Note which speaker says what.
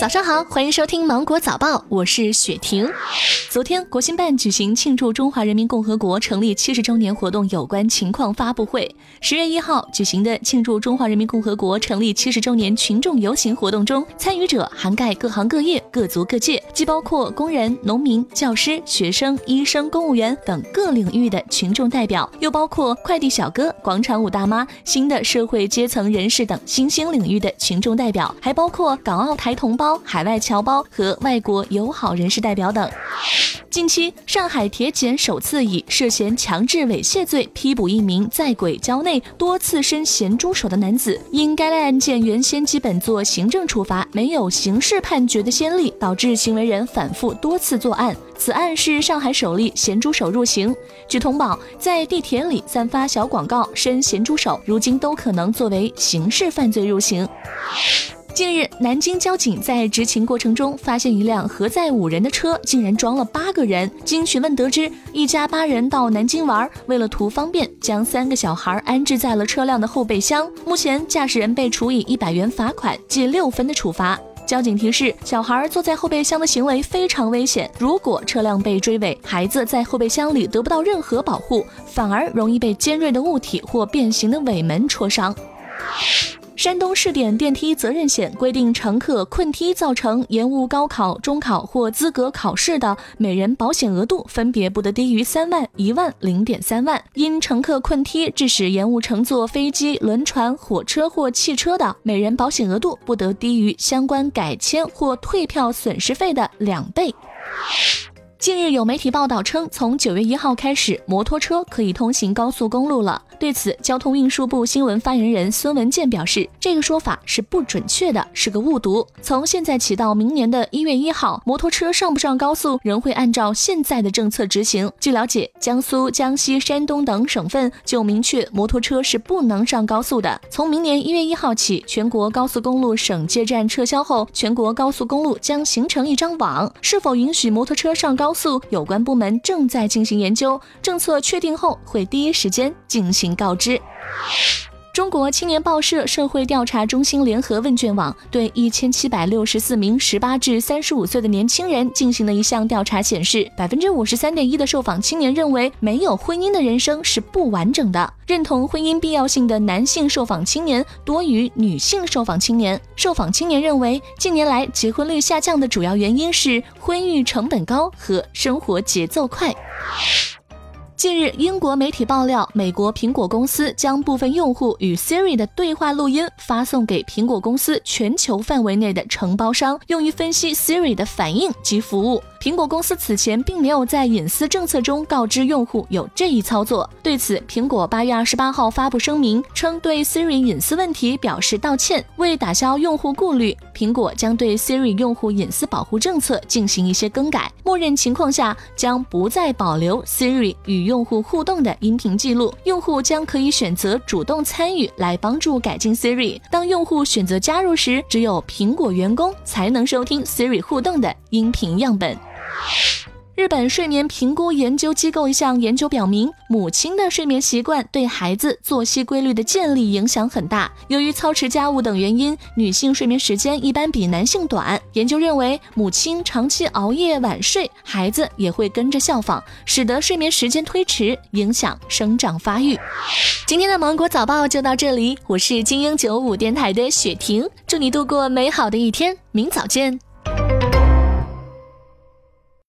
Speaker 1: 早上好，欢迎收听芒果早报，我是雪婷。昨天，国新办举行庆祝中华人民共和国成立七十周年活动有关情况发布会。十月一号举行的庆祝中华人民共和国成立七十周年群众游行活动中，参与者涵盖各行各业、各族各界，既包括工人、农民、教师、学生、医生、公务员等各领域的群众代表，又包括快递小哥、广场舞大妈、新的社会阶层人士等新兴领域的群众代表，还包括港澳台同胞。海外侨胞和外国友好人士代表等。近期，上海铁检首次以涉嫌强制猥亵罪批捕一名在轨交内多次伸咸猪手的男子。因该类案件原先基本做行政处罚，没有刑事判决的先例，导致行为人反复多次作案。此案是上海首例咸猪手入刑。据通报，在地铁里散发小广告伸咸猪手，如今都可能作为刑事犯罪入刑。近日，南京交警在执勤过程中发现一辆核载五人的车，竟然装了八个人。经询问得知，一家八人到南京玩，为了图方便，将三个小孩安置在了车辆的后备箱。目前，驾驶人被处以一百元罚款、记六分的处罚。交警提示：小孩坐在后备箱的行为非常危险，如果车辆被追尾，孩子在后备箱里得不到任何保护，反而容易被尖锐的物体或变形的尾门戳伤。山东试点电梯责任险规定，乘客困梯造成延误高考、中考或资格考试的，每人保险额度分别不得低于三万、一万、零点三万。因乘客困梯致使延误乘坐飞机、轮船、火车或汽车的，每人保险额度不得低于相关改签或退票损失费的两倍。近日有媒体报道称，从九月一号开始，摩托车可以通行高速公路了。对此，交通运输部新闻发言人孙文健表示，这个说法是不准确的，是个误读。从现在起到明年的一月一号，摩托车上不上高速仍会按照现在的政策执行。据了解，江苏、江西、山东等省份就明确摩托车是不能上高速的。从明年一月一号起，全国高速公路省界站撤销后，全国高速公路将形成一张网，是否允许摩托车上高？高速有关部门正在进行研究，政策确定后会第一时间进行告知。中国青年报社社会调查中心联合问卷网对一千七百六十四名十八至三十五岁的年轻人进行了一项调查，显示百分之五十三点一的受访青年认为没有婚姻的人生是不完整的，认同婚姻必要性的男性受访青年多于女性受访青年。受访青年认为近年来结婚率下降的主要原因是婚育成本高和生活节奏快。近日，英国媒体爆料，美国苹果公司将部分用户与 Siri 的对话录音发送给苹果公司全球范围内的承包商，用于分析 Siri 的反应及服务。苹果公司此前并没有在隐私政策中告知用户有这一操作。对此，苹果八月二十八号发布声明称，对 Siri 隐私问题表示道歉。为打消用户顾虑，苹果将对 Siri 用户隐私保护政策进行一些更改。默认情况下，将不再保留 Siri 与用户互动的音频记录。用户将可以选择主动参与来帮助改进 Siri。当用户选择加入时，只有苹果员工才能收听 Siri 互动的音频样本。日本睡眠评估研究机构一项研究表明，母亲的睡眠习惯对孩子作息规律的建立影响很大。由于操持家务等原因，女性睡眠时间一般比男性短。研究认为，母亲长期熬夜晚睡，孩子也会跟着效仿，使得睡眠时间推迟，影响生长发育。今天的芒果早报就到这里，我是精英九五电台的雪婷，祝你度过美好的一天，明早见。